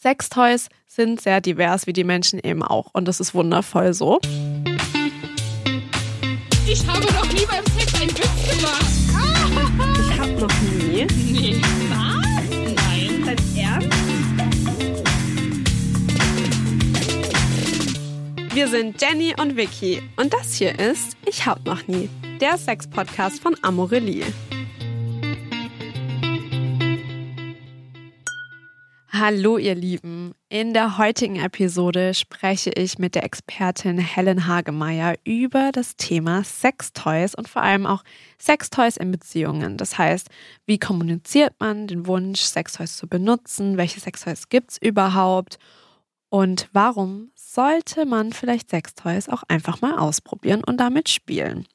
Sextoys sind sehr divers, wie die Menschen eben auch. Und das ist wundervoll so. Ich habe noch nie beim Sex einen Witz gemacht. Ich habe noch nie. Nee. Was? Nein. Dein Ernst? Wir sind Jenny und Vicky und das hier ist Ich hab noch nie, der Sex-Podcast von Amorelie. Hallo ihr Lieben. In der heutigen Episode spreche ich mit der Expertin Helen Hagemeyer über das Thema Sextoys und vor allem auch Sextoys in Beziehungen. Das heißt, wie kommuniziert man den Wunsch, Sextoys zu benutzen? Welche Sextoys gibt es überhaupt? Und warum sollte man vielleicht Sextoys auch einfach mal ausprobieren und damit spielen?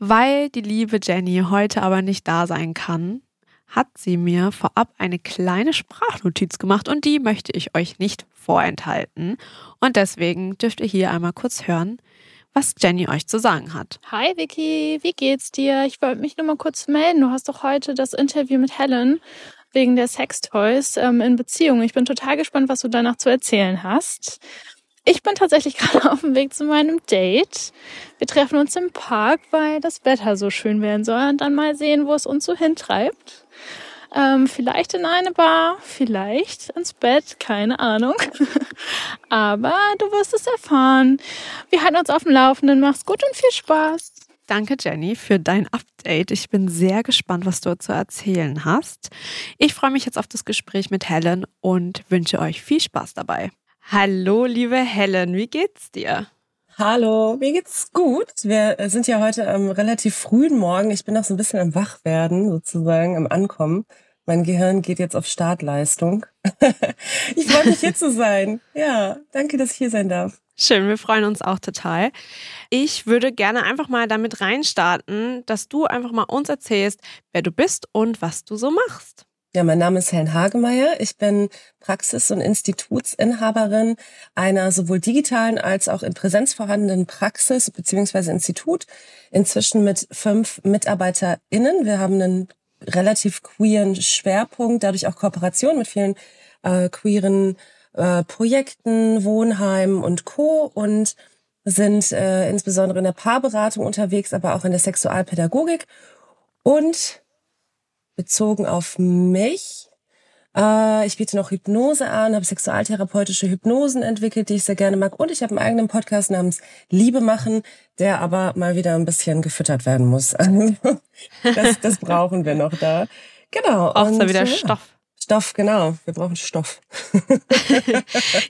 Weil die liebe Jenny heute aber nicht da sein kann, hat sie mir vorab eine kleine Sprachnotiz gemacht und die möchte ich euch nicht vorenthalten. Und deswegen dürft ihr hier einmal kurz hören, was Jenny euch zu sagen hat. Hi Vicky, wie geht's dir? Ich wollte mich nur mal kurz melden. Du hast doch heute das Interview mit Helen wegen der Sextoys ähm, in Beziehungen. Ich bin total gespannt, was du danach zu erzählen hast. Ich bin tatsächlich gerade auf dem Weg zu meinem Date. Wir treffen uns im Park, weil das Wetter so schön werden soll und dann mal sehen, wo es uns so hintreibt. Ähm, vielleicht in eine Bar, vielleicht ins Bett, keine Ahnung. Aber du wirst es erfahren. Wir halten uns auf dem Laufenden. Mach's gut und viel Spaß. Danke, Jenny, für dein Update. Ich bin sehr gespannt, was du zu erzählen hast. Ich freue mich jetzt auf das Gespräch mit Helen und wünsche euch viel Spaß dabei. Hallo, liebe Helen, wie geht's dir? Hallo, mir geht's gut. Wir sind ja heute am relativ frühen Morgen. Ich bin noch so ein bisschen am Wachwerden, sozusagen, am Ankommen. Mein Gehirn geht jetzt auf Startleistung. ich freue mich hier zu sein. Ja, danke, dass ich hier sein darf. Schön, wir freuen uns auch total. Ich würde gerne einfach mal damit reinstarten, dass du einfach mal uns erzählst, wer du bist und was du so machst. Ja, mein Name ist Helen Hagemeyer. Ich bin Praxis- und Institutsinhaberin einer sowohl digitalen als auch in Präsenz vorhandenen Praxis bzw. Institut. Inzwischen mit fünf MitarbeiterInnen. Wir haben einen relativ queeren Schwerpunkt, dadurch auch Kooperation mit vielen äh, queeren äh, Projekten, Wohnheimen und Co. und sind äh, insbesondere in der Paarberatung unterwegs, aber auch in der Sexualpädagogik und bezogen auf mich äh, ich biete noch Hypnose an, habe sexualtherapeutische Hypnosen entwickelt, die ich sehr gerne mag. Und ich habe einen eigenen Podcast namens Liebe machen, der aber mal wieder ein bisschen gefüttert werden muss. das, das brauchen wir noch da. Genau. Auch so wieder Stoff. Stoff, genau. Wir brauchen Stoff.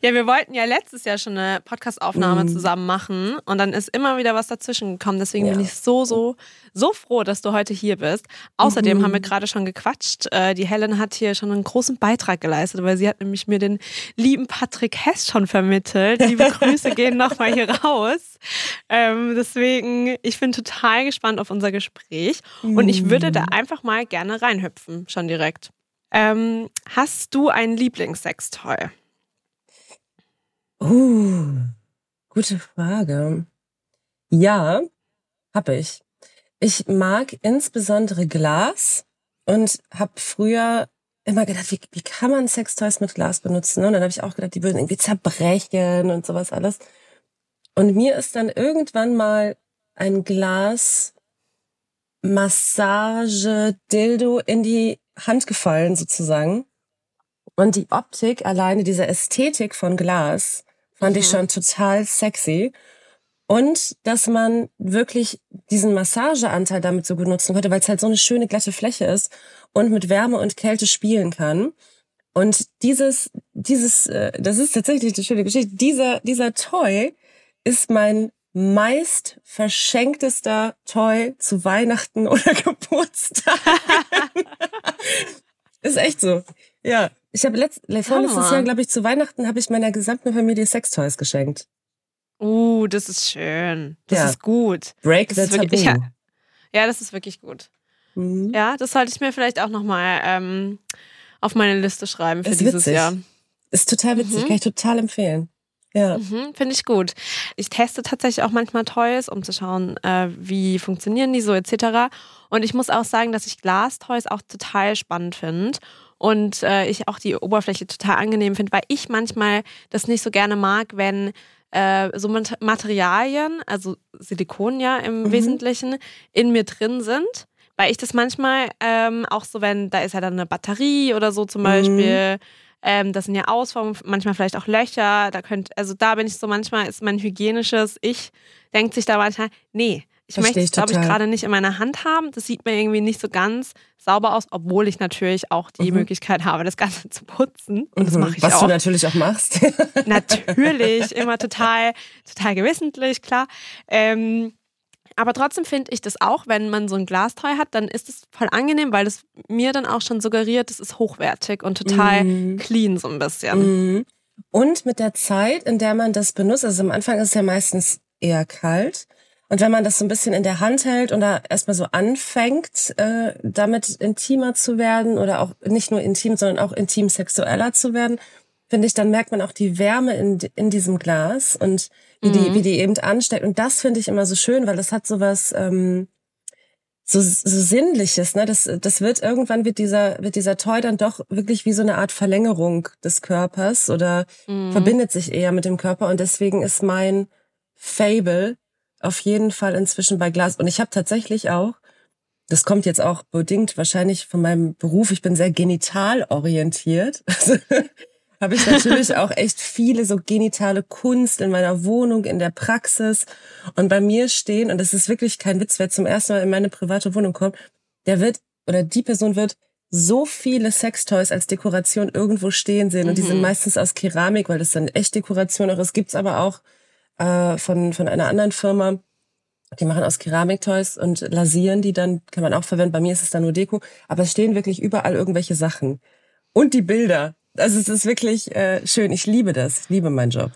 ja, wir wollten ja letztes Jahr schon eine Podcastaufnahme mm. zusammen machen und dann ist immer wieder was dazwischen gekommen. Deswegen ja. bin ich so, so, so froh, dass du heute hier bist. Außerdem mhm. haben wir gerade schon gequatscht. Äh, die Helen hat hier schon einen großen Beitrag geleistet, weil sie hat nämlich mir den lieben Patrick Hess schon vermittelt. Liebe Grüße gehen nochmal hier raus. Ähm, deswegen, ich bin total gespannt auf unser Gespräch und ich würde da mm. einfach mal gerne reinhüpfen, schon direkt. Ähm, hast du ein Lieblingssextoy? Uh, gute Frage. Ja, habe ich. Ich mag insbesondere Glas und habe früher immer gedacht, wie, wie kann man Sextoys mit Glas benutzen? Und dann habe ich auch gedacht, die würden irgendwie zerbrechen und sowas alles. Und mir ist dann irgendwann mal ein Glas Massage Dildo in die Hand gefallen sozusagen. Und die Optik, alleine diese Ästhetik von Glas, fand mhm. ich schon total sexy. Und dass man wirklich diesen Massageanteil damit so benutzen konnte, weil es halt so eine schöne glatte Fläche ist und mit Wärme und Kälte spielen kann. Und dieses, dieses, äh, das ist tatsächlich eine schöne Geschichte. Dieser, dieser Toy ist mein meist verschenktester Toy zu Weihnachten oder Geburtstag. ist echt so. Ja, ich habe letzt, vorletztes Jahr, glaube ich, zu Weihnachten habe ich meiner gesamten Familie Sextoys geschenkt. Uh, das ist schön. Das ja. ist gut. Break das the wirklich, ja, ja, das ist wirklich gut. Mhm. Ja, das sollte ich mir vielleicht auch nochmal ähm, auf meine Liste schreiben für ist dieses witzig. Jahr. Ist total witzig, mhm. kann ich total empfehlen. Ja. Mhm, Finde ich gut. Ich teste tatsächlich auch manchmal Toys, um zu schauen, äh, wie funktionieren die so etc. Und ich muss auch sagen, dass ich Glastoys auch total spannend finde. und äh, ich auch die Oberfläche total angenehm finde, weil ich manchmal das nicht so gerne mag, wenn äh, so Materialien, also Silikon ja im Mhm. Wesentlichen, in mir drin sind. Weil ich das manchmal ähm, auch so, wenn da ist ja dann eine Batterie oder so zum Mhm. Ähm, das sind ja Ausformungen, manchmal vielleicht auch Löcher, da könnt, also da bin ich so, manchmal ist mein hygienisches Ich, denkt sich da manchmal, nee, ich Versteh möchte es, glaube ich, gerade nicht in meiner Hand haben. Das sieht mir irgendwie nicht so ganz sauber aus, obwohl ich natürlich auch die Mhm. Möglichkeit habe, das Ganze zu putzen. Und das Mhm. mache ich Was auch. du natürlich auch machst. Natürlich, immer total, total gewissentlich, klar. Ähm, aber trotzdem finde ich das auch, wenn man so ein Glastreu hat, dann ist es voll angenehm, weil es mir dann auch schon suggeriert, es ist hochwertig und total Mhm. clean so ein bisschen. Mhm. Und mit der Zeit, in der man das benutzt, also am Anfang ist es ja meistens eher kalt. Und wenn man das so ein bisschen in der Hand hält und da erstmal so anfängt, äh, damit intimer zu werden oder auch nicht nur intim, sondern auch intim sexueller zu werden, finde ich, dann merkt man auch die Wärme in, in diesem Glas und wie, die, Mhm. wie die eben ansteckt. Und das finde ich immer so schön, weil das hat so was, ähm, so, so Sinnliches, ne? Das, das wird irgendwann wird dieser, wird dieser Toy dann doch wirklich wie so eine Art Verlängerung des Körpers oder Mhm. verbindet sich eher mit dem Körper und deswegen ist mein Fable auf jeden Fall inzwischen bei Glas. Und ich habe tatsächlich auch, das kommt jetzt auch bedingt wahrscheinlich von meinem Beruf, ich bin sehr genital orientiert. habe ich natürlich auch echt viele so genitale Kunst in meiner Wohnung, in der Praxis und bei mir stehen, und das ist wirklich kein Witz, wer zum ersten Mal in meine private Wohnung kommt, der wird oder die Person wird so viele Sextoys als Dekoration irgendwo stehen sehen und die sind Mhm. meistens aus Keramik, weil das dann echt Dekoration auch ist. Gibt's aber auch äh, von von einer anderen Firma, die machen aus Keramiktoys und lasieren die dann, kann man auch verwenden. Bei mir ist es dann nur Deko, aber es stehen wirklich überall irgendwelche Sachen und die Bilder. Also es ist wirklich äh, schön. Ich liebe das. Ich liebe meinen Job.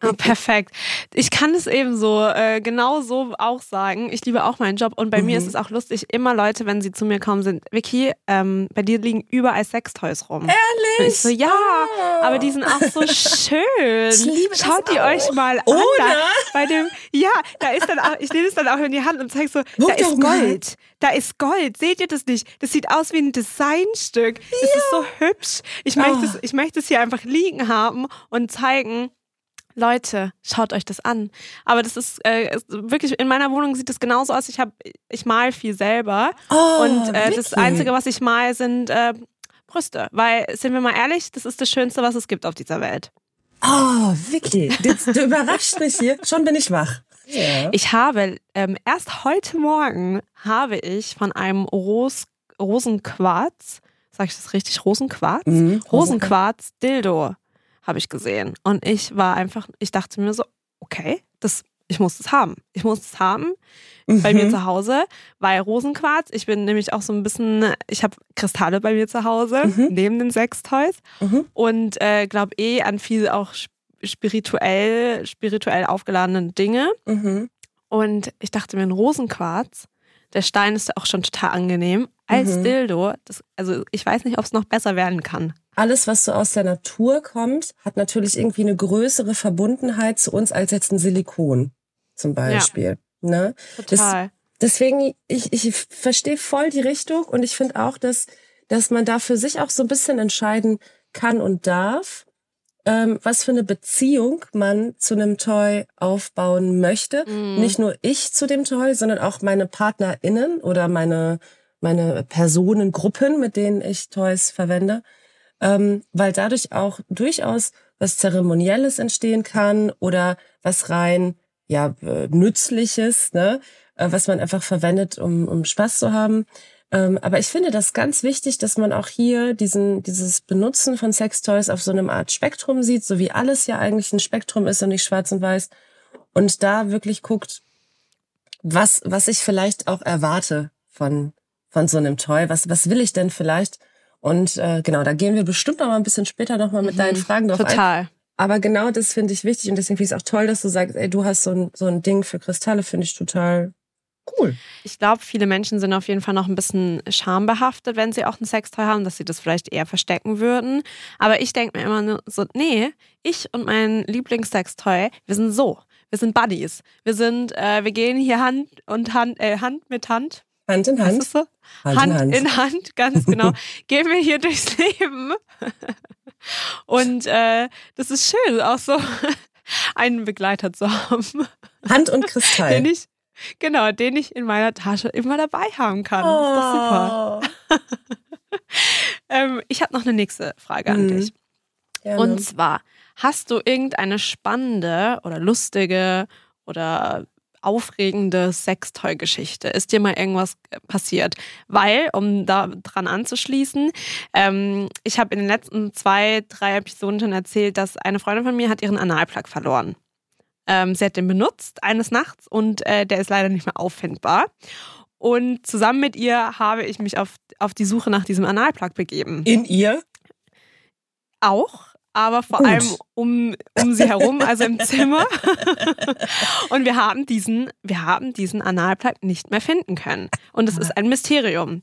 Ah, perfekt. Ich kann es eben so äh, genau so auch sagen. Ich liebe auch meinen Job und bei mir Mhm. ist es auch lustig, immer Leute, wenn sie zu mir kommen, sind, Vicky, ähm, bei dir liegen überall Sextoys rum. Ehrlich? Und ich so, ja, aber die sind auch so schön. Ich liebe Schaut die auch. euch mal an. Oder? Da, bei dem, ja, da ist dann auch, ich nehme es dann auch in die Hand und zeige so, Guck da ist doch mal. Gold. Da ist Gold. Seht ihr das nicht? Das sieht aus wie ein Designstück. Das ist so hübsch. Ich möchte, Oh. es, ich möchte es hier einfach liegen haben und zeigen, Leute, schaut euch das an. Aber das ist, äh, ist wirklich, in meiner Wohnung sieht das genauso aus. Ich, hab, ich mal viel selber. Oh, und äh, das. Einzige, was ich mal, sind äh, Brüste. Weil, sind wir mal ehrlich, das ist das Schönste, was es gibt auf dieser Welt. Oh, Vicky, du, du überraschst mich hier. Schon bin ich wach. Ja. Ich habe, ähm, erst heute Morgen habe ich von einem Ros Rosenquarz, sag ich das richtig, Rosenquarz? Mhm. Rosenquarz Dildo habe ich gesehen. Und ich war einfach, ich dachte mir so, okay, das, ich muss das haben. Ich muss das haben bei mir Mhm. zu Hause, weil Rosenquarz, ich bin nämlich auch so ein bisschen, ich habe Kristalle bei mir zu Hause, Mhm. neben den Sextoys Mhm. und äh, glaube eh an viel auch sp- spirituell, spirituell aufgeladenen Dinge. Mhm. Und ich dachte mir, ein Rosenquarz, der Stein ist auch schon total angenehm. Als Mhm. Dildo, das, also ich weiß nicht, ob es noch besser werden kann. Alles, was so aus der Natur kommt, hat natürlich irgendwie eine größere Verbundenheit zu uns als jetzt ein Silikon zum Beispiel. Ne? Total. Deswegen, ich, ich verstehe voll die Richtung und ich finde auch, dass, dass man da für sich auch so ein bisschen entscheiden kann und darf, ähm, was für eine Beziehung man zu einem Toy aufbauen möchte. Mhm. Nicht nur ich zu dem Toy, sondern auch meine PartnerInnen oder meine, meine Personengruppen, mit denen ich Toys verwende. Ähm, weil dadurch auch durchaus was Zeremonielles entstehen kann oder was rein ja nützliches, ne, äh, was man einfach verwendet, um, um Spaß zu haben. Ähm, aber ich finde das ganz wichtig, dass man auch hier diesen dieses Benutzen von Sextoys auf so einem Art Spektrum sieht, so wie alles ja eigentlich ein Spektrum ist und nicht schwarz und weiß. Und da wirklich guckt, was was ich vielleicht auch erwarte von von so einem Toy. Was was will ich denn vielleicht? Und äh, genau, da gehen wir bestimmt noch mal ein bisschen später noch mal mit deinen Fragen drauf ein. Mhm. Total. Aber genau das finde ich wichtig und deswegen finde ich es auch toll, dass du sagst, ey, du hast so ein, so ein Ding für Kristalle, finde ich total cool. Ich glaube, viele Menschen sind auf jeden Fall noch ein bisschen schambehaftet, wenn sie auch ein Sextoy haben, dass sie das vielleicht eher verstecken würden. Aber ich denke mir immer nur so, nee, ich und mein Lieblingssextoy, wir sind so. Wir sind Buddies. Wir sind, äh, wir gehen hier Hand und Hand, äh, Hand mit Hand. Hand in Hand. so? Hand, Hand, in Hand. in Hand, ganz genau, gehen wir hier durchs Leben. Und äh, das ist schön, auch so einen Begleiter zu haben, Hand und Kristall. den ich, genau, den ich in meiner Tasche immer dabei haben kann. Das ist doch super. Oh. Ähm, ich habe noch eine nächste Frage an Mhm. dich. Gerne. Und zwar, hast du irgendeine spannende oder lustige oder aufregende Sextoy-Geschichte? Ist dir mal irgendwas äh, passiert? Weil, um da dran anzuschließen, ähm, ich habe in den letzten zwei, drei Episoden schon erzählt, dass eine Freundin von mir hat ihren Analplug verloren. Ähm, sie hat den benutzt eines Nachts und äh, der ist leider nicht mehr auffindbar. Und zusammen mit ihr habe ich mich auf, auf die Suche nach diesem Analplug begeben in ihr? auch, aber vor Gut. allem um, um sie herum, also im Zimmer. Und wir haben diesen, wir haben diesen Analplug nicht mehr finden können. Und es ist ein Mysterium.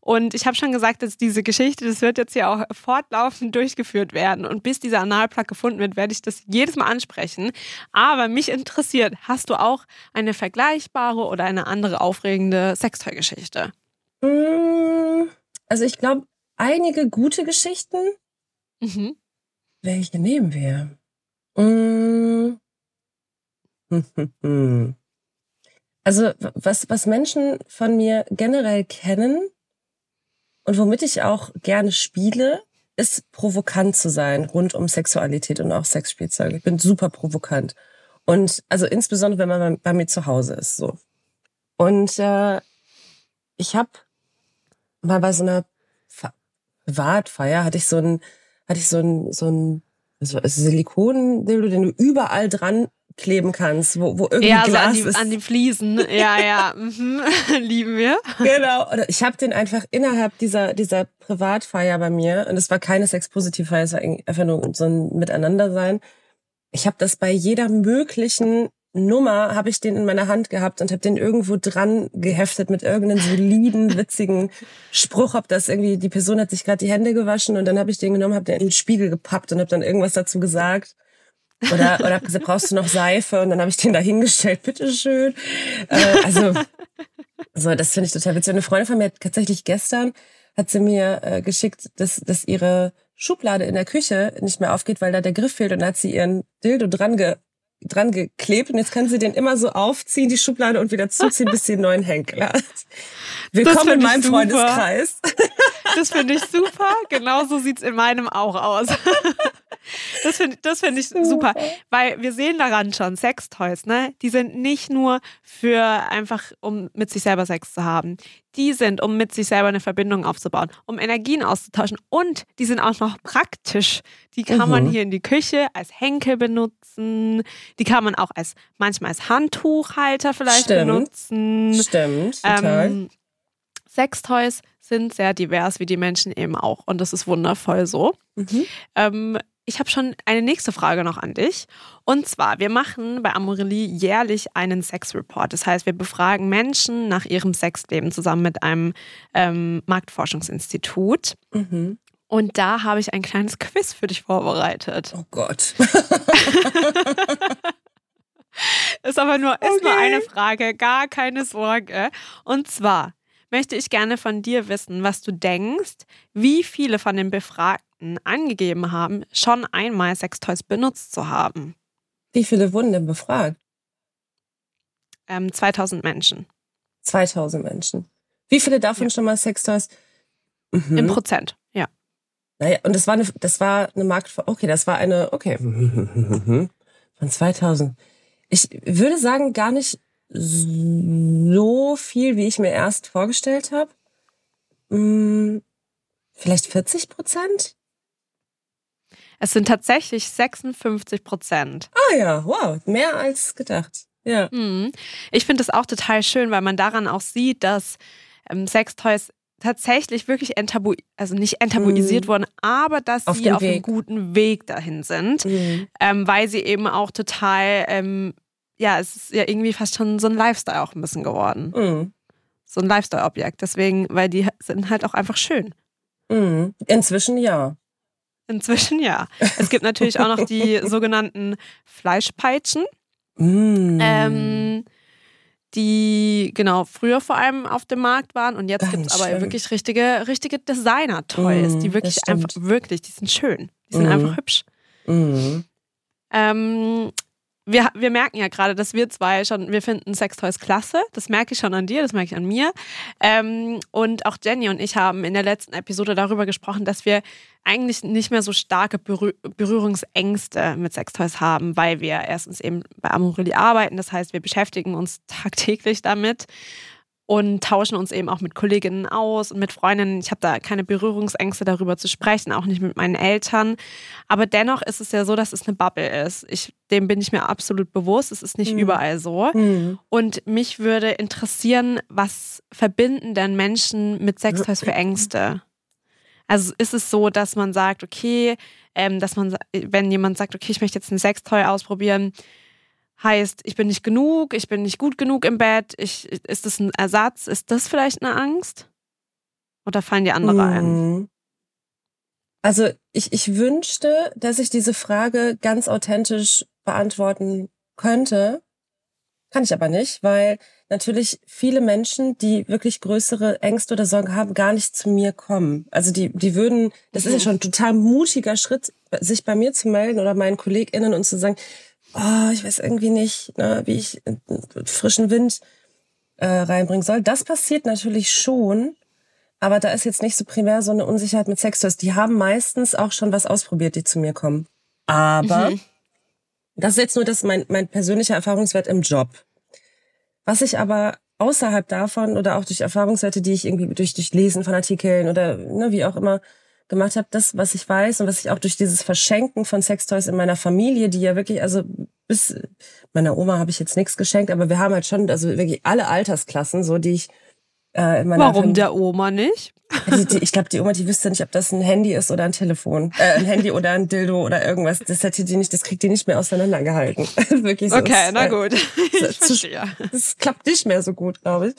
Und ich habe schon gesagt, dass diese Geschichte, das wird jetzt ja auch fortlaufend durchgeführt werden. Und bis dieser Analplug gefunden wird, werde ich das jedes Mal ansprechen. Aber mich interessiert, hast du auch eine vergleichbare oder eine andere aufregende Sextoy-Geschichte? Mm, Also ich glaube, einige gute Geschichten. Mhm. Welche nehmen wir? Mm. Also was, was Menschen von mir generell kennen und womit ich auch gerne spiele, ist provokant zu sein rund um Sexualität und auch Sexspielzeug. Ich bin super provokant. Und also insbesondere, wenn man bei, mir zu Hause ist. so. Und äh, ich habe mal bei so einer Privatfeier hatte ich so ein hatte ich so ein so ein so Silikon, den du überall dran kleben kannst, wo, wo irgendwie Ja, so Glas an die, an die Fliesen. Ja, ja. Mhm. Lieben wir. Genau. Oder ich habe den einfach innerhalb dieser dieser Privatfeier bei mir und es war keine Sexpositivfeier, es war einfach nur so ein Miteinandersein. Ich habe das bei jeder möglichen Nummer habe ich den in meiner Hand gehabt und habe den irgendwo dran geheftet mit irgendeinem soliden, witzigen Spruch, ob das irgendwie die Person hat sich gerade die Hände gewaschen und dann habe ich den genommen, habe den in den Spiegel gepappt und habe dann irgendwas dazu gesagt. Oder, oder hab gesagt, brauchst du noch Seife? Und dann habe ich den da hingestellt, bitteschön. Äh, also, so, das finde ich total witzig. Eine Freundin von mir hat tatsächlich gestern, hat sie mir äh, geschickt, dass, dass ihre Schublade in der Küche nicht mehr aufgeht, weil da der Griff fehlt. Und da hat sie ihren Dildo dran, ge, dran geklebt. Und jetzt kann sie den immer so aufziehen, die Schublade, und wieder zuziehen, bis sie einen neuen Henkel hat. Willkommen in meinem super. Freundeskreis. Das finde ich super. Genauso sieht's in meinem auch aus. Das finde das find ich super. Weil wir sehen daran schon, Sextoys, ne? Die sind nicht nur für einfach, um mit sich selber Sex zu haben. Die sind, um mit sich selber eine Verbindung aufzubauen, um Energien auszutauschen. Und die sind auch noch praktisch. Die kann man Mhm. hier in die Küche als Henkel benutzen. Die kann man auch als manchmal als Handtuchhalter vielleicht Stimmt. benutzen. Stimmt, total. Ähm, Sextoys sind sehr divers, wie die Menschen eben auch. Und das ist wundervoll so. Mhm. Ähm, ich habe schon eine nächste Frage noch an dich. Und zwar, wir machen bei Amorelie jährlich einen Sexreport. Das heißt, wir befragen Menschen nach ihrem Sexleben zusammen mit einem ähm, Marktforschungsinstitut. Mhm. Und da habe ich ein kleines Quiz für dich vorbereitet. Oh Gott. Ist aber nur, ist nur Okay. eine Frage, gar keine Sorge. Und zwar möchte ich gerne von dir wissen, was du denkst, wie viele von den Befragten angegeben haben, schon einmal Sextoys benutzt zu haben. Wie viele wurden denn befragt? Ähm, 2000 Menschen 2000 Menschen. Wie viele davon Ja. schon mal Sextoys? Mhm. im Prozent. Ja. Naja, und das war eine, das war eine Markt, okay, das war eine, okay, von 2000. Ich würde sagen, gar nicht so viel, wie ich mir erst vorgestellt habe. Hm, vielleicht 40 Prozent? Es sind tatsächlich 56 Prozent. Ah ja, wow, mehr als gedacht. Ja. Mhm. Ich finde das auch total schön, weil man daran auch sieht, dass ähm, Sextoys tatsächlich wirklich enttabu also nicht enttabuisiert Mhm. wurden, aber dass Auf sie auf einem guten Weg dahin sind, Mhm. ähm, weil sie eben auch total, ähm, ja, es ist ja irgendwie fast schon so ein Lifestyle auch ein bisschen geworden. Mhm. So ein Lifestyle-Objekt. Deswegen, weil die sind halt auch einfach schön. Mhm. Inzwischen ja. Inzwischen ja. Es gibt natürlich auch noch die sogenannten Fleischpeitschen. Mhm. Ähm, die genau früher vor allem auf dem Markt waren und jetzt Ganz gibt es aber wirklich richtige, richtige Designer-Toys, Mm, die wirklich einfach, wirklich, die sind schön. Die sind Mm. einfach hübsch. Mhm. Ähm, wir, wir merken ja gerade, dass wir zwei schon, wir finden Sextoys klasse. Das merke ich schon an dir, das merke ich an mir. Ähm, und auch Jenny und ich haben in der letzten Episode darüber gesprochen, dass wir eigentlich nicht mehr so starke Berühr Berührungsängste mit Sextoys haben, weil wir erstens eben bei Amorelie arbeiten. Das heißt, wir beschäftigen uns tagtäglich damit und tauschen uns eben auch mit Kolleginnen aus und mit Freundinnen. Ich habe da keine Berührungsängste darüber zu sprechen, auch nicht mit meinen Eltern. Aber dennoch ist es ja so, dass es eine Bubble ist. Ich, dem bin ich mir absolut bewusst. Es ist nicht Mhm. überall so. Mhm. Und mich würde interessieren, was verbinden denn Menschen mit Sextoys für Ängste? Also ist es so, dass man sagt, okay, ähm, dass man, wenn jemand sagt, okay, ich möchte jetzt ein Sextoy ausprobieren, heißt, ich bin nicht genug, ich bin nicht gut genug im Bett, ich, ist das ein Ersatz? Ist das vielleicht eine Angst? Oder fallen die andere ein? Mhm. Also ich, ich wünschte, dass ich diese Frage ganz authentisch beantworten könnte. Kann ich aber nicht, weil natürlich viele Menschen, die wirklich größere Ängste oder Sorgen haben, gar nicht zu mir kommen. Also die, die würden, das ist ja Mhm. schon ein total mutiger Schritt, sich bei mir zu melden oder meinen KollegInnen und zu sagen, oh, ich weiß irgendwie nicht, ne, wie ich äh, frischen Wind äh, reinbringen soll. Das passiert natürlich schon, aber da ist jetzt nicht so primär so eine Unsicherheit mit Sextoys. Die haben meistens auch schon was ausprobiert, die zu mir kommen. Aber Mhm. das ist jetzt nur das mein, mein persönlicher Erfahrungswert im Job. Was ich aber außerhalb davon oder auch durch Erfahrungswerte, die ich irgendwie durch, durch Lesen von Artikeln oder ne, wie auch immer gemacht habe, das, was ich weiß und was ich auch durch dieses Verschenken von Sextoys in meiner Familie, die ja wirklich, also bis meiner Oma habe ich jetzt nichts geschenkt, aber wir haben halt schon, also wirklich alle Altersklassen, so die ich äh, in meiner Warum Familie- der Oma nicht? die, die, ich glaube, die Oma, die wüsste nicht, ob das ein Handy ist oder ein Telefon. Äh, ein Handy oder ein Dildo oder irgendwas. Das hätte die nicht, das kriegt die nicht mehr auseinandergehalten. Wirklich so. Okay, Es, na äh, gut. Ich zu- verstehe. Das klappt nicht mehr so gut, glaube ich.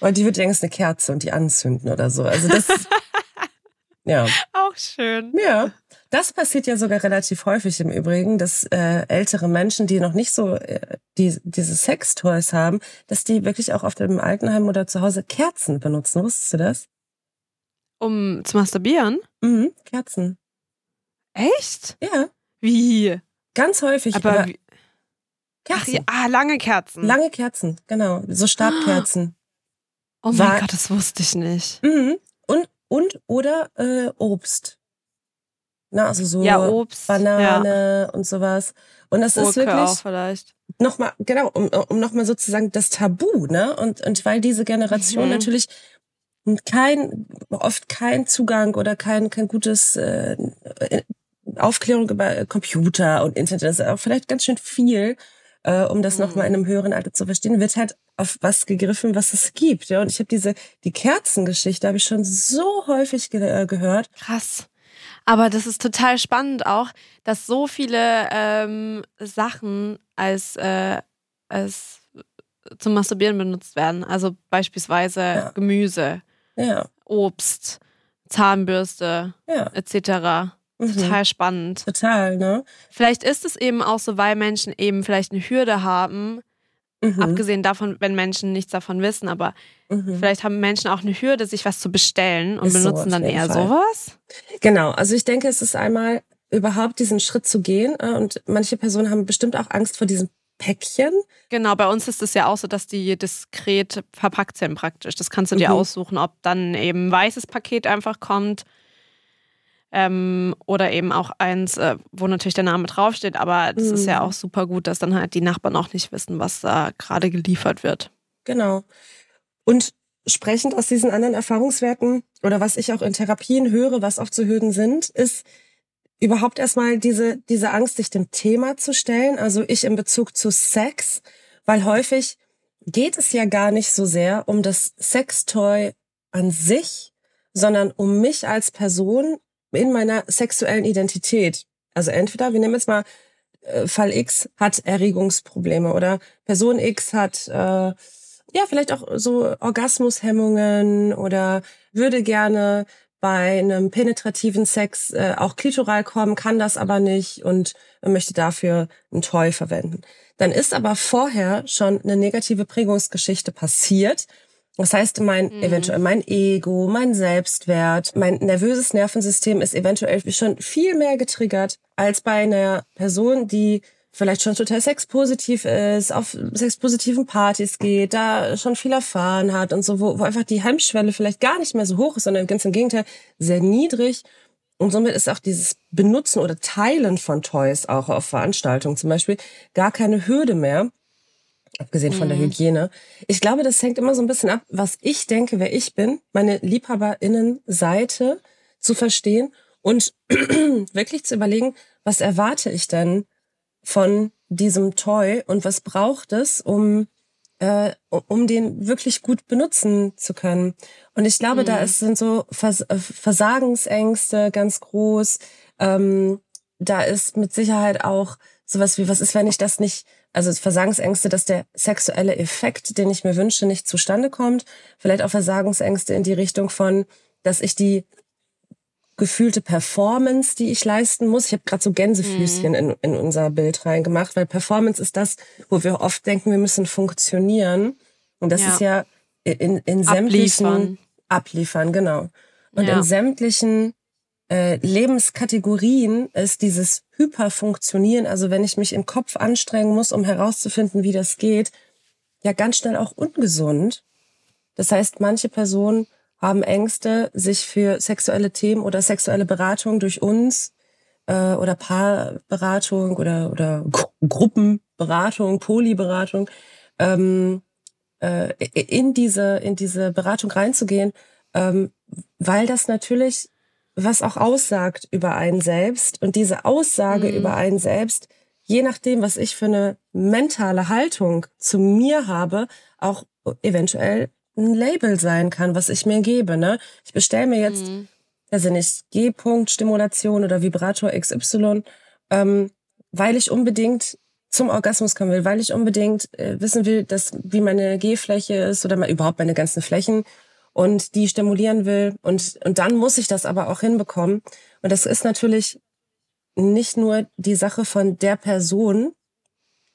Weil die wird denken, es ist eine Kerze und die anzünden oder so. Also das, ja. Auch schön. Ja, das passiert ja sogar relativ häufig im Übrigen, dass äh, ältere Menschen, die noch nicht so äh, die, diese Sextoys haben, dass die wirklich auch auf dem Altenheim oder zu Hause Kerzen benutzen. Wusstest du das? Um zu masturbieren? Mhm, Kerzen. Echt? Ja, Wie? ganz häufig. Aber wie? Ach, Kerzen. ja, ah, lange Kerzen. Lange Kerzen, genau. So Stabkerzen. oh mein War- Gott, das wusste ich nicht. Mhm. Und, oder äh, Obst. Na, also so Ja, Obst. Banane und sowas. Und das ja. ist Gurke wirklich auch vielleicht. nochmal, genau, um, um nochmal sozusagen das Tabu, ne? Und, und weil diese Generation Mhm. natürlich kein, oft kein Zugang oder kein, kein gutes äh, Aufklärung über Computer und Internet, das ist auch vielleicht ganz schön viel, äh, um das Mhm. nochmal in einem höheren Alter zu verstehen, wird halt auf was gegriffen, was es gibt. Ja? Und ich habe diese, die Kerzengeschichte habe ich schon so häufig ge äh, gehört. Krass. Aber das ist total spannend auch, dass so viele ähm, Sachen als, äh, als zum Masturbieren benutzt werden. Also beispielsweise Ja. Gemüse, Ja, Obst, Zahnbürste ja. etc. Mhm. Total spannend. Total, ne? Vielleicht ist es eben auch so, weil Menschen eben vielleicht eine Hürde haben, Mhm. abgesehen davon, wenn Menschen nichts davon wissen, aber Mhm. vielleicht haben Menschen auch eine Hürde, sich was zu bestellen und Ist so, benutzen auf dann eher Fall. sowas. Genau, also ich denke, es ist einmal überhaupt diesen Schritt zu gehen äh, und manche Personen haben bestimmt auch Angst vor diesem Päckchen. Genau, bei uns ist es ja auch so, dass die diskret verpackt sind praktisch. Das kannst du dir Mhm. aussuchen, ob dann eben ein weißes Paket einfach kommt ähm, oder eben auch eins, äh, wo natürlich der Name draufsteht. Aber das ist ja Mhm. auch super gut, dass dann halt die Nachbarn auch nicht wissen, was da gerade geliefert wird. Genau. Und sprechend aus diesen anderen Erfahrungswerten oder was ich auch in Therapien höre, was oft so Hürden sind, ist überhaupt erstmal diese, diese Angst, sich dem Thema zu stellen. Also ich in Bezug zu Sex, weil häufig geht es ja gar nicht so sehr um das Sextoy an sich, sondern um mich als Person in meiner sexuellen Identität. Also entweder, wir nehmen jetzt mal äh, Fall X hat Erregungsprobleme oder Person X hat äh, ja vielleicht auch so Orgasmushemmungen oder würde gerne bei einem penetrativen Sex äh, auch klitoral kommen, kann das aber nicht und möchte dafür ein Toy verwenden. Dann ist aber vorher schon eine negative Prägungsgeschichte passiert. Das heißt, mein mhm. eventuell mein Ego, mein Selbstwert, mein nervöses Nervensystem ist eventuell schon viel mehr getriggert als bei einer Person, die vielleicht schon total sexpositiv ist, auf sexpositiven Partys geht, da schon viel erfahren hat und so, wo, wo einfach die Hemmschwelle vielleicht gar nicht mehr so hoch ist, sondern ganz im Gegenteil sehr niedrig. Und somit ist auch dieses Benutzen oder Teilen von Toys auch auf Veranstaltungen zum Beispiel gar keine Hürde mehr. Abgesehen von der mhm. Hygiene. Ich glaube, das hängt immer so ein bisschen ab, was ich denke, wer ich bin, meine Liebhaberinnenseite zu verstehen und wirklich zu überlegen, was erwarte ich denn von diesem Toy und was braucht es, um äh, um den wirklich gut benutzen zu können. Und ich glaube, mhm. da ist, sind so Vers äh, Versagensängste ganz groß. Ähm, da ist mit Sicherheit auch sowas wie, was ist, wenn ich das nicht, also Versagensängste, dass der sexuelle Effekt, den ich mir wünsche, nicht zustande kommt. Vielleicht auch Versagensängste in die Richtung von, dass ich die gefühlte Performance, die ich leisten muss. Ich habe gerade so Gänsefüßchen mhm. in, in unser Bild reingemacht, weil Performance ist das, wo wir oft denken, wir müssen funktionieren. Und das ja. ist ja in, in sämtlichen abliefern, abliefern genau. Und ja. in sämtlichen äh, Lebenskategorien ist dieses Hyperfunktionieren, also wenn ich mich im Kopf anstrengen muss, um herauszufinden, wie das geht, ja ganz schnell auch ungesund. Das heißt, manche Personen haben Ängste, sich für sexuelle Themen oder sexuelle Beratung durch uns äh, oder Paarberatung oder, oder Gruppenberatung, Polyberatung ähm, äh, in diese in diese Beratung reinzugehen, ähm, weil das natürlich was auch aussagt über einen selbst und diese Aussage mhm. über einen selbst, je nachdem, was ich für eine mentale Haltung zu mir habe, auch eventuell ein Label sein kann, was ich mir gebe. Ne? Ich bestelle mir jetzt, mhm. also nicht G-Punkt-Stimulation oder Vibrator XY, ähm, weil ich unbedingt zum Orgasmus kommen will, weil ich unbedingt äh, wissen will, dass wie meine G-Fläche ist oder mal überhaupt meine ganzen Flächen und die stimulieren will und und dann muss ich das aber auch hinbekommen und das ist natürlich nicht nur die Sache von der Person,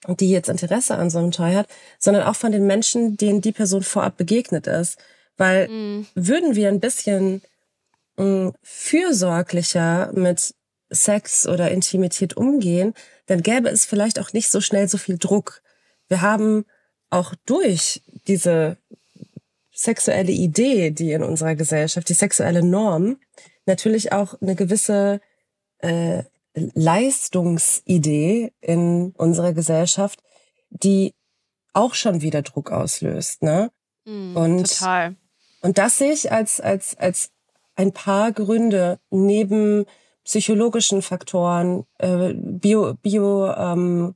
die jetzt Interesse an so einem Toy hat, sondern auch von den Menschen, denen die Person vorab begegnet ist. Weil mhm. würden wir ein bisschen mh, mm, fürsorglicher mit Sex oder Intimität umgehen, dann gäbe es vielleicht auch nicht so schnell so viel Druck. Wir haben auch durch diese sexuelle Idee, die in unserer Gesellschaft, die sexuelle Norm, natürlich auch eine gewisse äh, Leistungsidee in unserer Gesellschaft, die auch schon wieder Druck auslöst, ne? Mm, und, total. Und das sehe ich als, als, als ein paar Gründe neben psychologischen Faktoren, äh, bio, bio, ähm,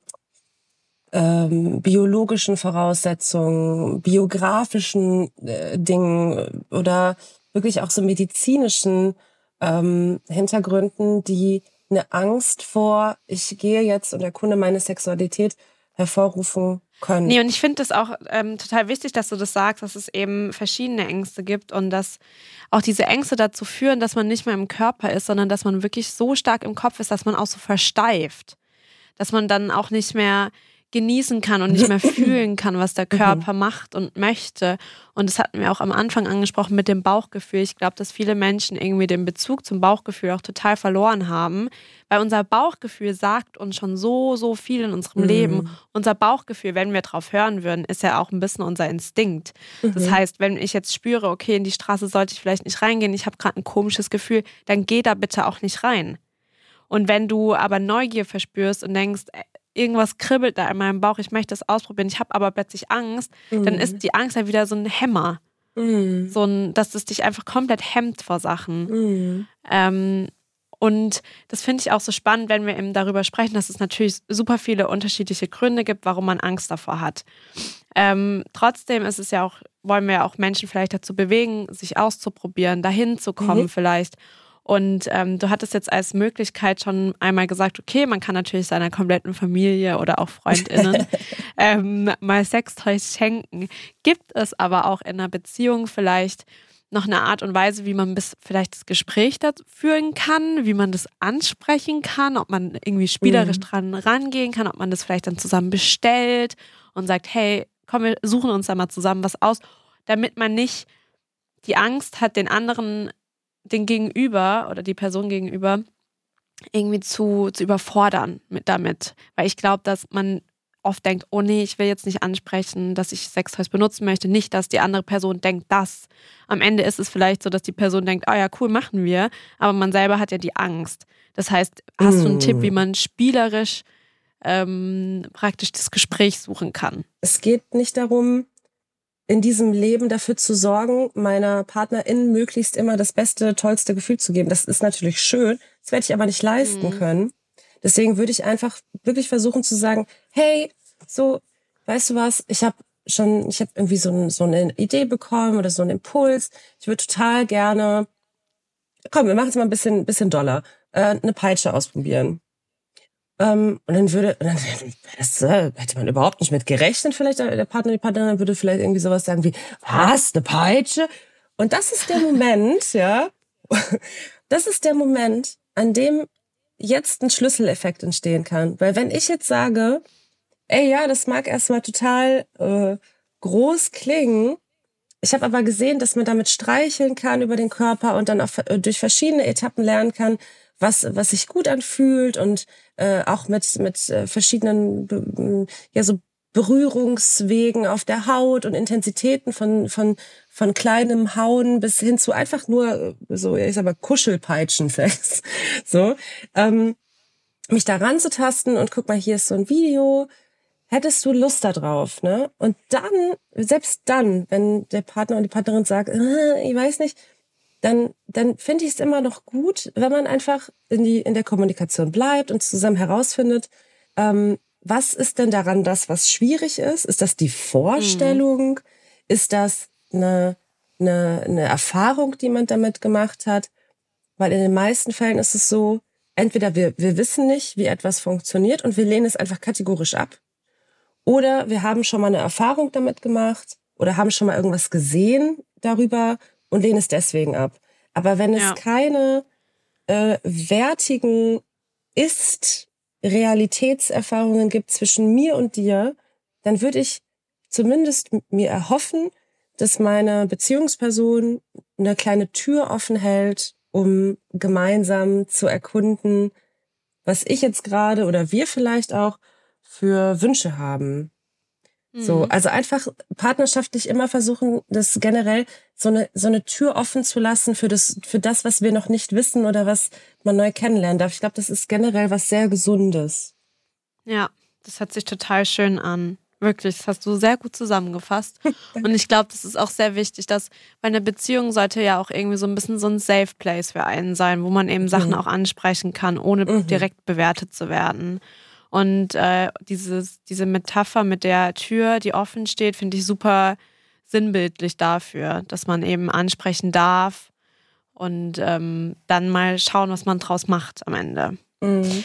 ähm, biologischen Voraussetzungen, biografischen äh, Dingen oder wirklich auch so medizinischen ähm, Hintergründen, die eine Angst vor, ich gehe jetzt und erkunde meine Sexualität hervorrufen können. Nee, und ich finde es auch ähm, total wichtig, dass du das sagst, dass es eben verschiedene Ängste gibt und dass auch diese Ängste dazu führen, dass man nicht mehr im Körper ist, sondern dass man wirklich so stark im Kopf ist, dass man auch so versteift. Dass man dann auch nicht mehr genießen kann und nicht mehr fühlen kann, was der mhm. Körper macht und möchte. Und das hatten wir auch am Anfang angesprochen mit dem Bauchgefühl. Ich glaube, dass viele Menschen irgendwie den Bezug zum Bauchgefühl auch total verloren haben, weil unser Bauchgefühl sagt uns schon so, so viel in unserem mhm. Leben. Unser Bauchgefühl, wenn wir drauf hören würden, ist ja auch ein bisschen unser Instinkt. Mhm. Das heißt, wenn ich jetzt spüre, okay, in die Straße sollte ich vielleicht nicht reingehen, ich habe gerade ein komisches Gefühl, dann geh da bitte auch nicht rein. Und wenn du aber Neugier verspürst und denkst, irgendwas kribbelt da in meinem Bauch, ich möchte das ausprobieren, ich habe aber plötzlich Angst, mhm. dann ist die Angst ja wieder so ein Hämmer. Mhm. So ein, dass es dich einfach komplett hemmt vor Sachen. Mhm. Ähm, und das finde ich auch so spannend, wenn wir eben darüber sprechen, dass es natürlich super viele unterschiedliche Gründe gibt, warum man Angst davor hat. Ähm, trotzdem ist es ja auch, wollen wir auch Menschen vielleicht dazu bewegen, sich auszuprobieren, dahin zu kommen mhm. vielleicht. Und ähm, du hattest jetzt als Möglichkeit schon einmal gesagt, okay, man kann natürlich seiner kompletten Familie oder auch FreundInnen ähm, mal Sextoys schenken. Gibt es aber auch in einer Beziehung vielleicht noch eine Art und Weise, wie man bis vielleicht das Gespräch da führen kann, wie man das ansprechen kann, ob man irgendwie spielerisch Mhm. dran rangehen kann, ob man das vielleicht dann zusammen bestellt und sagt, hey, komm, wir suchen uns da mal zusammen was aus, damit man nicht die Angst hat, den anderen, den Gegenüber oder die Person gegenüber irgendwie zu, zu überfordern mit damit. Weil ich glaube, dass man oft denkt, oh nee, ich will jetzt nicht ansprechen, dass ich Sextoys benutzen möchte. Nicht, dass die andere Person denkt, das. Am Ende ist es vielleicht so, dass die Person denkt, oh ja, cool, machen wir. Aber man selber hat ja die Angst. Das heißt, hast du einen Mm. Tipp, wie man spielerisch ähm, praktisch das Gespräch suchen kann? Es geht nicht darum, in diesem Leben dafür zu sorgen, meiner Partnerin möglichst immer das beste, tollste Gefühl zu geben. Das ist natürlich schön, das werde ich aber nicht leisten Mhm. können. Deswegen würde ich einfach wirklich versuchen zu sagen, hey, so, weißt du was, ich habe schon, ich habe irgendwie so, ein, so eine Idee bekommen oder so einen Impuls. Ich würde total gerne, komm, wir machen es mal ein bisschen, bisschen doller, äh, eine Peitsche ausprobieren. Ähm, und dann würde, dann, das äh, hätte man überhaupt nicht mit gerechnet, vielleicht der der Partner, die Partnerin würde vielleicht irgendwie sowas sagen wie, was, eine Peitsche? Und das ist der Moment, ja, das ist der Moment, an dem jetzt ein Schlüsseleffekt entstehen kann. Weil wenn ich jetzt sage, ey, ja, das mag erstmal total äh, groß klingen, ich habe aber gesehen, dass man damit streicheln kann über den Körper und dann auch äh, durch verschiedene Etappen lernen kann, was, was sich gut anfühlt und äh, auch mit, mit äh, verschiedenen ja, so Berührungswegen auf der Haut und Intensitäten von, von, von kleinem Hauen bis hin zu einfach nur äh, so, ich sag mal, Kuschelpeitschensex. So, ähm, mich da ranzutasten und guck mal, hier ist so ein Video. Hättest du Lust da drauf, ne? Und dann, selbst dann, wenn der Partner und die Partnerin sagt, äh, ich weiß nicht, dann, dann finde ich es immer noch gut, wenn man einfach in, die, in der Kommunikation bleibt und zusammen herausfindet, ähm, was ist denn daran das, was schwierig ist? Ist das die Vorstellung? Ist das eine, eine, eine Erfahrung, die man damit gemacht hat? Weil in den meisten Fällen ist es so, entweder wir, wir wissen nicht, wie etwas funktioniert und wir lehnen es einfach kategorisch ab. Oder wir haben schon mal eine Erfahrung damit gemacht oder haben schon mal irgendwas gesehen darüber und lehnen es deswegen ab. Aber wenn es Ja. keine äh, wertigen Ist-Realitätserfahrungen gibt zwischen mir und dir, dann würde ich zumindest mir erhoffen, dass meine Beziehungsperson eine kleine Tür offen hält, um gemeinsam zu erkunden, was ich jetzt gerade oder wir vielleicht auch für Wünsche haben. So, Mhm. also einfach partnerschaftlich immer versuchen, das generell so eine, so eine Tür offen zu lassen für das, für das, was wir noch nicht wissen oder was man neu kennenlernen darf. Ich glaube, das ist generell was sehr Gesundes. Ja, das hört sich total schön an. Wirklich, das hast du sehr gut zusammengefasst. Und ich glaube, das ist auch sehr wichtig, dass bei einer Beziehung sollte ja auch irgendwie so ein bisschen so ein Safe Place für einen sein, wo man eben Sachen Mhm. auch ansprechen kann, ohne Mhm. direkt bewertet zu werden. Und äh, dieses, diese Metapher mit der Tür, die offen steht, finde ich super sinnbildlich dafür, dass man eben ansprechen darf und ähm, dann mal schauen, was man draus macht am Ende. Mhm.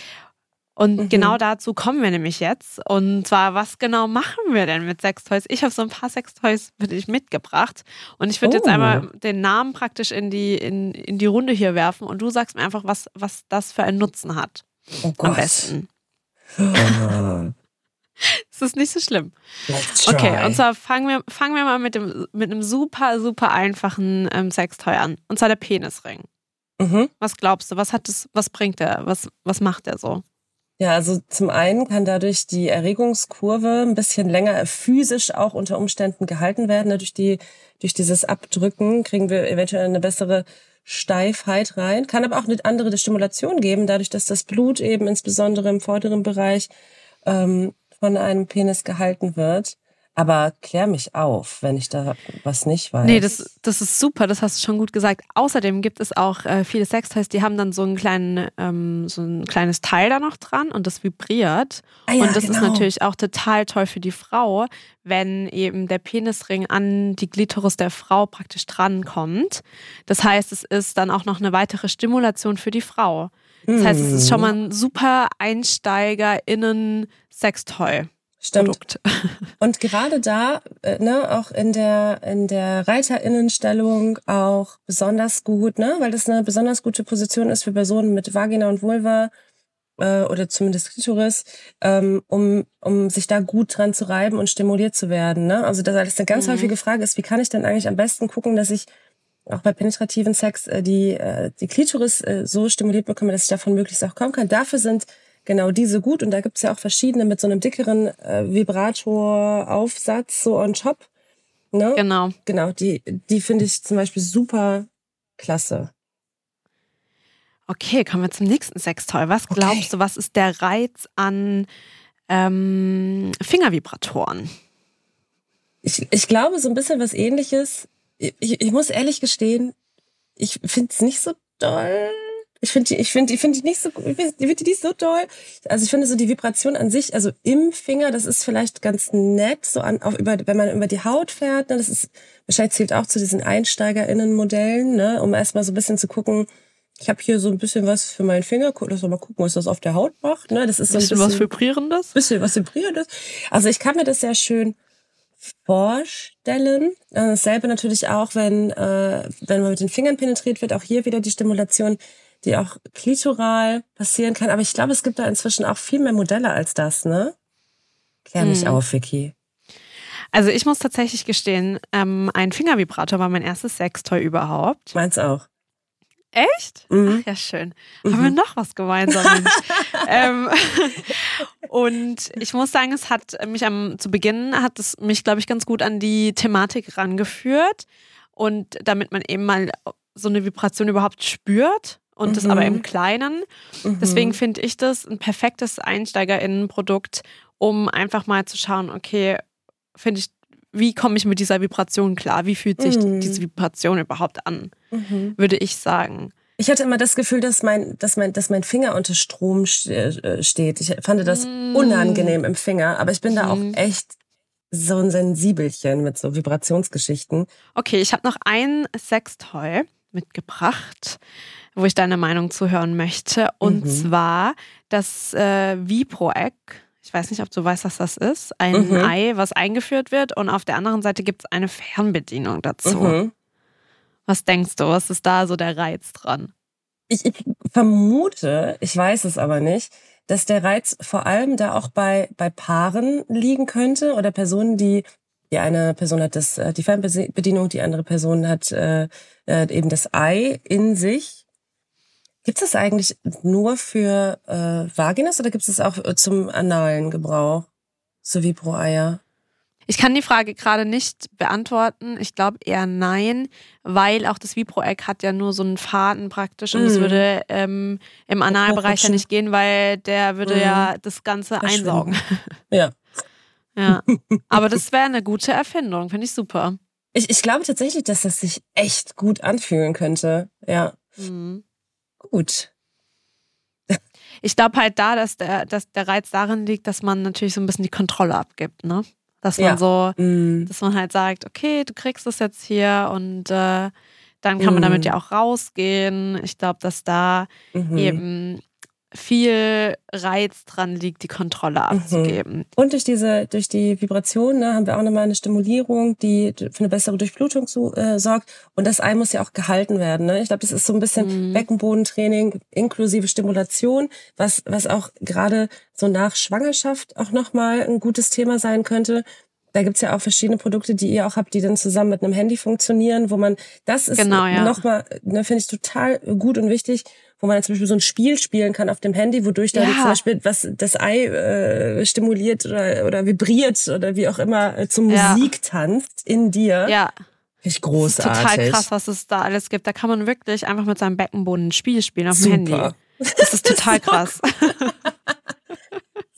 Und Mhm. genau dazu kommen wir nämlich jetzt. Und zwar, was genau machen wir denn mit Sextoys? Ich habe so ein paar Sextoys für dich mitgebracht. Und ich würde jetzt Oh. einmal den Namen praktisch in die, in, in die Runde hier werfen und du sagst mir einfach, was, was das für einen Nutzen hat. Oh Am Gott. besten. Es ist nicht so schlimm. Okay, und zwar fangen wir, fangen wir mal mit, dem, mit einem super, super einfachen ähm, Sextoy an. Und zwar der Penisring. Mhm. Was glaubst du, was hat das, was bringt der? Was, was macht der so? Ja, also zum einen kann dadurch die Erregungskurve ein bisschen länger physisch auch unter Umständen gehalten werden. Durch, die, durch dieses Abdrücken kriegen wir eventuell eine bessere Steifheit rein. Kann aber auch eine andere Stimulation geben, dadurch, dass das Blut eben insbesondere im vorderen Bereich ähm, von einem Penis gehalten wird. Aber klär mich auf, wenn ich da was nicht weiß. Nee, das, das ist super, das hast du schon gut gesagt. Außerdem gibt es auch äh, viele Sextoys, die haben dann so, einen kleinen, ähm, so ein kleines Teil da noch dran und das vibriert. Ah ja, und das ist genau. natürlich auch total toll für die Frau, wenn eben der Penisring an die Glitoris der Frau praktisch drankommt. Das heißt, es ist dann auch noch eine weitere Stimulation für die Frau. Das heißt, es ist schon mal ein super Einsteiger-Innen-Sextoy. Stimmt. Produkt. Und gerade da, äh, ne, auch in der, in der Reiterinnenstellung auch besonders gut, ne, weil das eine besonders gute Position ist für Personen mit Vagina und Vulva äh, oder zumindest Klitoris, ähm, um, um sich da gut dran zu reiben und stimuliert zu werden. Ne? Also das, das eine ganz Mhm. häufige Frage ist, wie kann ich denn eigentlich am besten gucken, dass ich auch bei penetrativen Sex äh, die, äh, die Klitoris äh, so stimuliert bekomme, dass ich davon möglichst auch kommen kann. Dafür sind genau diese gut und da gibt's ja auch verschiedene mit so einem dickeren äh, Vibrator-Aufsatz so on top. Ne? Genau. Genau, die, die finde ich zum Beispiel super klasse. Okay, kommen wir zum nächsten Sextoy. Was Okay. glaubst du, was ist der Reiz an ähm, Fingervibratoren? Ich, ich glaube, so ein bisschen was ähnliches. Ich, ich, ich muss ehrlich gestehen, ich finde es nicht so doll. Ich finde die, ich finde die, finde die nicht so, ich finde die nicht so doll. Also ich finde so die Vibration an sich, also im Finger, das ist vielleicht ganz nett, so an, auch über, wenn man über die Haut fährt, ne, das ist, wahrscheinlich zählt auch zu diesen EinsteigerInnen-Modellen, ne, um erstmal so ein bisschen zu gucken, ich habe hier so ein bisschen was für meinen Finger, lass doch mal gucken, was das auf der Haut macht, ne, das ist so ein Bisschen was Vibrierendes? bisschen was Vibrierendes. Also ich kann mir das sehr schön vorstellen. Äh, Dasselbe natürlich auch, wenn, äh, wenn man mit den Fingern penetriert wird, auch hier wieder die Stimulation, die auch klitoral passieren kann. Aber ich glaube, es gibt da inzwischen auch viel mehr Modelle als das, ne? Klär mich Mhm. auf, Vicky. Also ich muss tatsächlich gestehen, ähm, ein Fingervibrator war mein erstes Sextoy überhaupt. Meins auch. Echt? Mhm. Ach ja, schön. Haben wir noch was gemeinsam? Ähm, und ich muss sagen, es hat mich am zu Beginn hat es mich, glaube ich, ganz gut an die Thematik rangeführt. Und damit man eben mal so eine Vibration überhaupt spürt und das Mhm. aber im Kleinen. Mhm. Deswegen finde ich das ein perfektes EinsteigerInnen-Produkt, um einfach mal zu schauen, okay, finde ich, wie komme ich mit dieser Vibration klar? Wie fühlt sich Mhm. diese Vibration überhaupt an? Mhm. Würde ich sagen. Ich hatte immer das Gefühl, dass mein, dass mein, dass mein Finger unter Strom st- äh, steht. Ich fand das Mm. unangenehm im Finger, aber ich bin da auch Mhm. echt so ein Sensibelchen mit so Vibrationsgeschichten. Okay, ich habe noch ein Sextoy mitgebracht, wo ich deine Meinung zu hören möchte. Und Mhm. zwar das äh, Vipro-Egg. Ich weiß nicht, ob du weißt, was das ist. Ein Mhm. Ei, was eingeführt wird. Und auf der anderen Seite gibt es eine Fernbedienung dazu. Mhm. Was denkst du? Was ist da so der Reiz dran? Ich, ich vermute, ich weiß es aber nicht, dass der Reiz vor allem da auch bei, bei Paaren liegen könnte oder Personen, die, die eine Person hat das, äh, die Fernbedienung, die andere Person hat äh, äh, eben das Ei in sich. Gibt es das eigentlich nur für äh, Vaginas oder gibt es das auch äh, zum analen Gebrauch? So wie pro Eier. Ich kann die Frage gerade nicht beantworten. Ich glaube eher nein, weil auch das Vipro-Egg hat ja nur so einen Faden praktisch und es Mhm. würde ähm, im Analbereich ja nicht gehen, weil der würde Mhm. ja das Ganze einsaugen. Ja. Ja. Aber das wäre eine gute Erfindung, finde ich super. Ich, ich glaube tatsächlich, dass das sich echt gut anfühlen könnte. Ja. Mhm. Gut. Ich glaube halt da, dass der, dass der Reiz darin liegt, dass man natürlich so ein bisschen die Kontrolle abgibt, ne? Dass man Ja. so, Mm. dass man halt sagt, okay, du kriegst es jetzt hier und äh, dann kann man damit Mhm. ja auch rausgehen. Ich glaube, dass da Mhm. eben viel Reiz dran liegt, die Kontrolle Mhm. abzugeben. Und durch diese, durch die Vibration ne, haben wir auch nochmal eine Stimulierung, die für eine bessere Durchblutung zu, äh, sorgt. Und das Ei muss ja auch gehalten werden. Ne? Ich glaube, das ist so ein bisschen Mhm. Beckenbodentraining inklusive Stimulation, was, was auch gerade so nach Schwangerschaft auch nochmal ein gutes Thema sein könnte. Da gibt's ja auch verschiedene Produkte, die ihr auch habt, die dann zusammen mit einem Handy funktionieren, wo man, das ist Genau, ja. nochmal, ne, finde ich total gut und wichtig, wo man zum Beispiel so ein Spiel spielen kann auf dem Handy, wodurch dann Ja. zum Beispiel was das Ei äh, stimuliert oder, oder vibriert oder wie auch immer äh, zur Ja. Musik tanzt in dir. Ja, das großartig. ist total krass, was es da alles gibt. Da kann man wirklich einfach mit seinem Beckenboden ein Spiel spielen auf dem Super. Handy. Das ist total krass.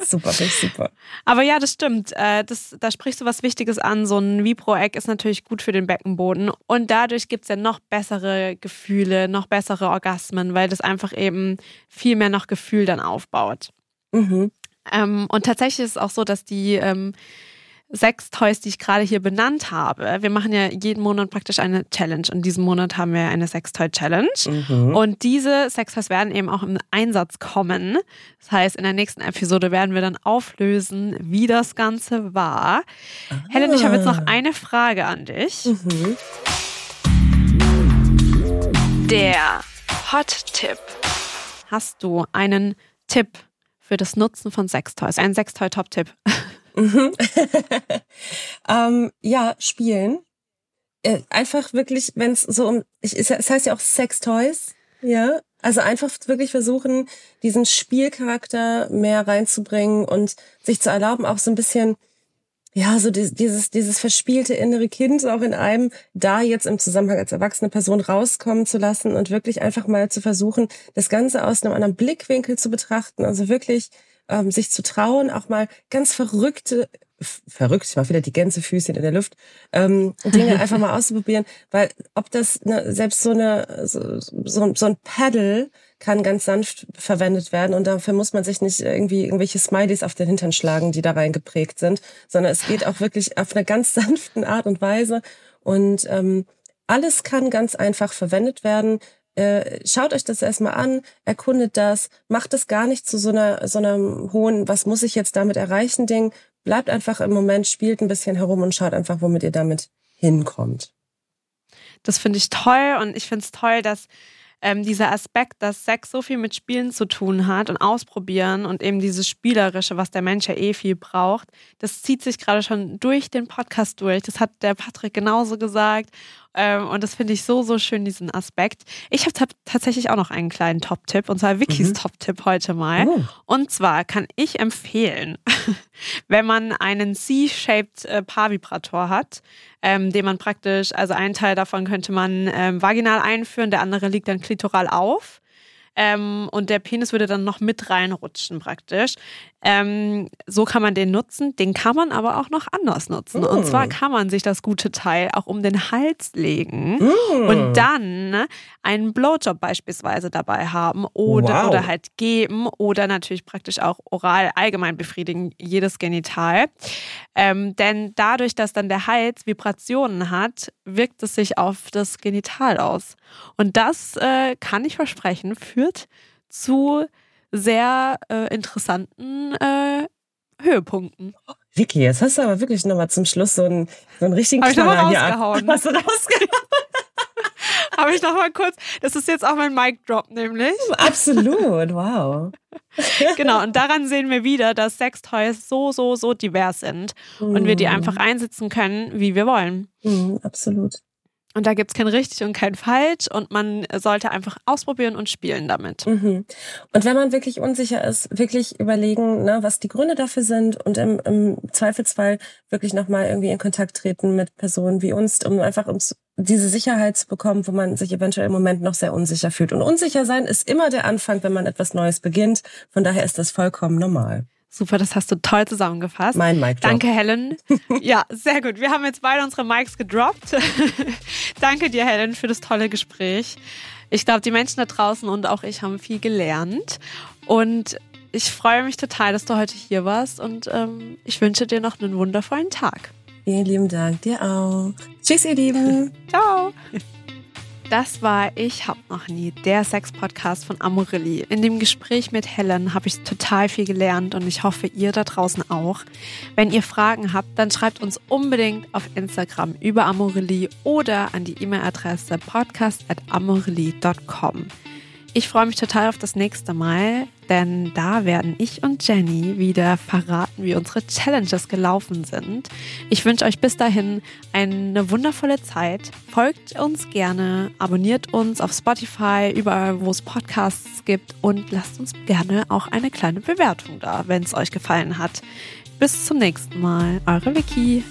Super, super. Aber ja, das stimmt. Äh, Das, da sprichst du was Wichtiges an. So ein Vipro-Egg ist natürlich gut für den Beckenboden. Und dadurch gibt es ja noch bessere Gefühle, noch bessere Orgasmen, weil das einfach eben viel mehr noch Gefühl dann aufbaut. Mhm. Ähm, und tatsächlich ist es auch so, dass die ähm, sechs Toys, die ich gerade hier benannt habe. Wir machen ja jeden Monat praktisch eine Challenge. Und diesen Monat haben wir eine Sextoy-Challenge. Mhm. Und diese Sextoys werden eben auch im Einsatz kommen. Das heißt, in der nächsten Episode werden wir dann auflösen, wie das Ganze war. Helen, ich habe jetzt noch eine Frage an dich. Mhm. Der Hot-Tipp. Hast du einen Tipp für das Nutzen von Sextoys? Ein Sextoy-Top-Tipp. Mhm. ähm, ja, spielen. Äh, einfach wirklich, wenn es so um, ich, es heißt ja auch Sex Toys, ja. Also einfach wirklich versuchen, diesen Spielcharakter mehr reinzubringen und sich zu erlauben, auch so ein bisschen, ja, so dieses, dieses verspielte innere Kind auch in einem da jetzt im Zusammenhang als erwachsene Person rauskommen zu lassen und wirklich einfach mal zu versuchen, das Ganze aus einem anderen Blickwinkel zu betrachten. Also wirklich ähm, sich zu trauen, auch mal ganz verrückte, verrückt, ich mach wieder die Gänsefüßchen in der Luft, ähm, Dinge einfach mal auszuprobieren, weil ob das ne, selbst so eine so, so, so ein Paddle kann ganz sanft verwendet werden und dafür muss man sich nicht irgendwie irgendwelche Smileys auf den Hintern schlagen, die da rein geprägt sind, sondern es geht auch wirklich auf einer ganz sanften Art und Weise und ähm, alles kann ganz einfach verwendet werden. Äh, schaut euch das erstmal an, erkundet das, macht es gar nicht zu so einer so einem hohen, was muss ich jetzt damit erreichen Ding. Bleibt einfach im Moment, spielt ein bisschen herum und schaut einfach, womit ihr damit hinkommt. Das finde ich toll und ich finde es toll, dass ähm, dieser Aspekt, dass Sex so viel mit Spielen zu tun hat und ausprobieren und eben dieses Spielerische, was der Mensch ja eh viel braucht, das zieht sich gerade schon durch den Podcast durch. Das hat der Patrick genauso gesagt. Ähm, und das finde ich so, so schön, diesen Aspekt. Ich habe tatsächlich auch noch einen kleinen Top-Tipp, und zwar Wikis Mhm. Top-Tipp heute mal. Oh. Und zwar kann ich empfehlen, wenn man einen C-shaped äh, Paarvibrator hat, ähm, den man praktisch, also einen Teil davon könnte man ähm, vaginal einführen, der andere liegt dann klitoral auf. Ähm, und der Penis würde dann noch mit reinrutschen praktisch. Ähm, so kann man den nutzen. Den kann man aber auch noch anders nutzen. Und Mm. zwar kann man sich das gute Teil auch um den Hals legen Mm. und dann ne, einen Blowjob beispielsweise dabei haben oder, Wow. oder halt geben oder natürlich praktisch auch oral allgemein befriedigen, jedes Genital. Ähm, denn dadurch, dass dann der Hals Vibrationen hat, wirkt es sich auf das Genital aus. Und das äh, kann ich versprechen, führt zu sehr äh, interessanten äh, Höhepunkten. Vicky, jetzt hast du aber wirklich nochmal zum Schluss so einen, so einen richtigen Hab ich Knaller hier ab- rausgehauen. Hast du rausgehauen? Habe ich noch mal kurz, das ist jetzt auch mein Mic Drop nämlich. Absolut, wow. Genau, und daran sehen wir wieder, dass Sextoys so, so, so divers sind und wir die einfach einsetzen können, wie wir wollen. Mhm, absolut. Und da gibt's kein richtig und kein falsch und man sollte einfach ausprobieren und spielen damit. Mhm. Und wenn man wirklich unsicher ist, wirklich überlegen, ne, was die Gründe dafür sind und im, im Zweifelsfall wirklich nochmal irgendwie in Kontakt treten mit Personen wie uns, um einfach uns diese Sicherheit zu bekommen, wo man sich eventuell im Moment noch sehr unsicher fühlt. Und unsicher sein ist immer der Anfang, wenn man etwas Neues beginnt. Von daher ist das vollkommen normal. Super, das hast du toll zusammengefasst. Mein Mic Drop. Danke, Helen. Ja, sehr gut. Wir haben jetzt beide unsere Mics gedroppt. Danke dir, Helen, für das tolle Gespräch. Ich glaube, die Menschen da draußen und auch ich haben viel gelernt. Und ich freue mich total, dass du heute hier warst. Und ähm, ich wünsche dir noch einen wundervollen Tag. Vielen lieben Dank, dir auch. Tschüss, ihr Lieben. Ciao. Das war Ich hab noch nie, der Sex-Podcast von Amorilli. In dem Gespräch mit Helen habe ich total viel gelernt und ich hoffe, ihr da draußen auch. Wenn ihr Fragen habt, dann schreibt uns unbedingt auf Instagram über Amorilli oder an die E-Mail-Adresse podcast.amorilli.com. Ich freue mich total auf das nächste Mal, denn da werden ich und Jenny wieder verraten, wie unsere Challenges gelaufen sind. Ich wünsche euch bis dahin eine wundervolle Zeit. Folgt uns gerne, abonniert uns auf Spotify, überall, wo es Podcasts gibt und lasst uns gerne auch eine kleine Bewertung da, wenn es euch gefallen hat. Bis zum nächsten Mal, eure Vicky.